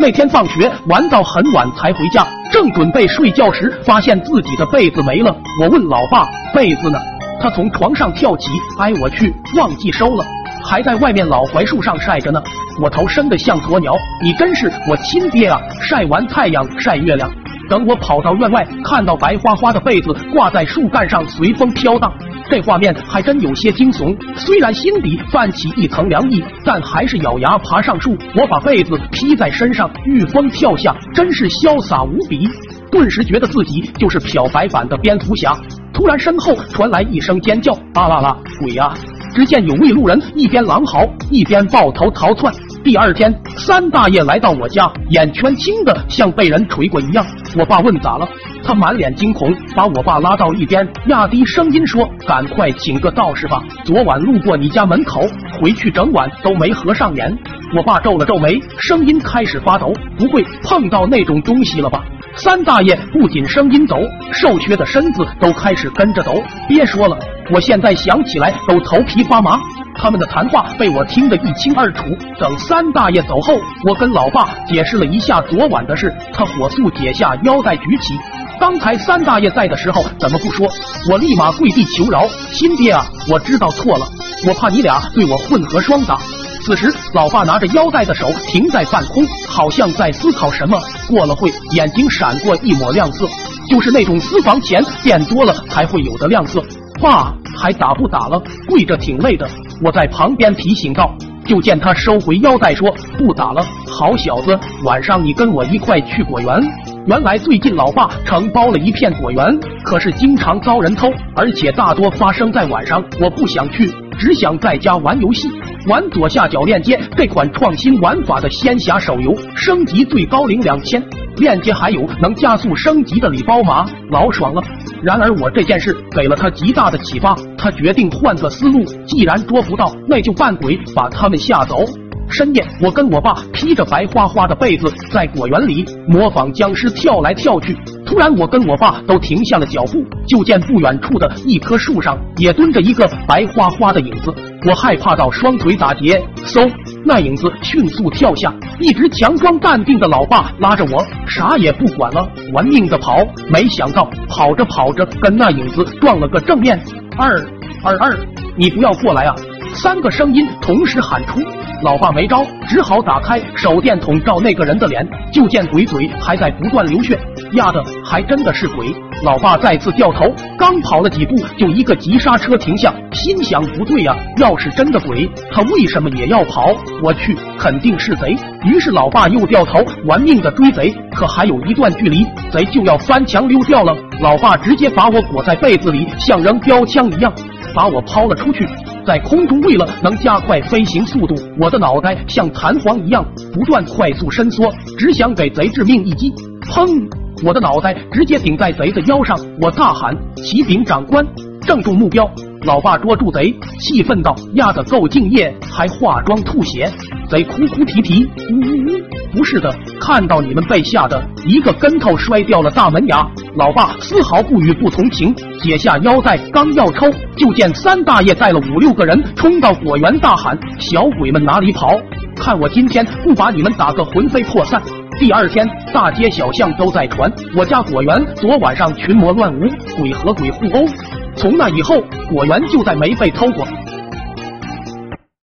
那天放学玩到很晚才回家，正准备睡觉时，发现自己的被子没了。我问老爸：“被子呢？”他从床上跳起：“哎，我去，忘记收了，还在外面老槐树上晒着呢。”我头伸得像鸵鸟，你真是我亲爹啊！晒完太阳晒月亮，等我跑到院外，看到白花花的被子挂在树干上随风飘荡。这画面还真有些惊悚，虽然心底泛起一层凉意，但还是咬牙爬上树。我把被子披在身上，御风跳下，真是潇洒无比。顿时觉得自己就是漂白版的蝙蝠侠。突然身后传来一声尖叫：“啊啦啦，鬼啊！”只见有位路人一边狼嚎，一边抱头逃窜。第二天，三大爷来到我家，眼圈青的像被人锤过一样。我爸问咋了？他满脸惊恐，把我爸拉到一边，压低声音说：“赶快请个道士吧！昨晚路过你家门口，回去整晚都没合上眼。”我爸皱了皱眉，声音开始发抖：“不会碰到那种东西了吧？”三大爷不仅声音抖，瘦削的身子都开始跟着抖。别说了，我现在想起来都头皮发麻。他们的谈话被我听得一清二楚。等三大爷走后，我跟老爸解释了一下昨晚的事，他火速解下腰带举起。刚才三大爷在的时候怎么不说？我立马跪地求饶，亲爹啊，我知道错了，我怕你俩对我混合双打。此时，老爸拿着腰带的手停在半空，好像在思考什么。过了会，眼睛闪过一抹亮色，就是那种私房钱变多了才会有的亮色。爸，还打不打了？跪着挺累的。我在旁边提醒道。就见他收回腰带，说：“不打了，好小子，晚上你跟我一块去果园。”原来最近老爸承包了一片果园，可是经常遭人偷，而且大多发生在晚上。我不想去，只想在家玩游戏，玩左下角链接这款创新玩法的仙侠手游，升级最高领两千，链接还有能加速升级的礼包码，老爽了。然而我这件事给了他极大的启发，他决定换个思路，既然捉不到，那就扮鬼把他们吓走。深夜，我跟我爸披着白花花的被子，在果园里模仿僵尸跳来跳去。突然，我跟我爸都停下了脚步，就见不远处的一棵树上也蹲着一个白花花的影子。我害怕到双腿打结，嗖，那影子迅速跳下。一直强装淡定的老爸拉着我，啥也不管了，玩命的跑。没想到跑着跑着，跟那影子撞了个正面。二二二，你不要过来啊！三个声音同时喊出。老爸没招，只好打开手电筒照那个人的脸，就见鬼嘴还在不断流血，压的还真的是鬼。老爸再次掉头，刚跑了几步，就一个急刹车停下，心想不对呀，要是真的鬼，他为什么也要跑？我去，肯定是贼。于是老爸又掉头，玩命的追贼，可还有一段距离，贼就要翻墙溜掉了。老爸直接把我裹在被子里，像扔标枪一样，把我抛了出去。在空中，为了能加快飞行速度，我的脑袋像弹簧一样不断快速伸缩，只想给贼致命一击。砰！我的脑袋直接顶在贼的腰上，我大喊：“启禀长官，正中目标！”老爸捉住贼，气愤道：“压得够敬业，还化妆吐血。”贼哭哭啼啼，呜呜呜！不是的，看到你们被吓得一个跟头摔掉了大门牙。老爸丝毫不与不同情，解下腰带刚要抽，就见三大爷带了五六个人冲到果园，大喊：“小鬼们哪里跑？看我今天不把你们打个魂飞魄散！”第二天，大街小巷都在传我家果园昨晚上群魔乱舞，鬼和鬼互殴。从那以后，果园就再没被偷过。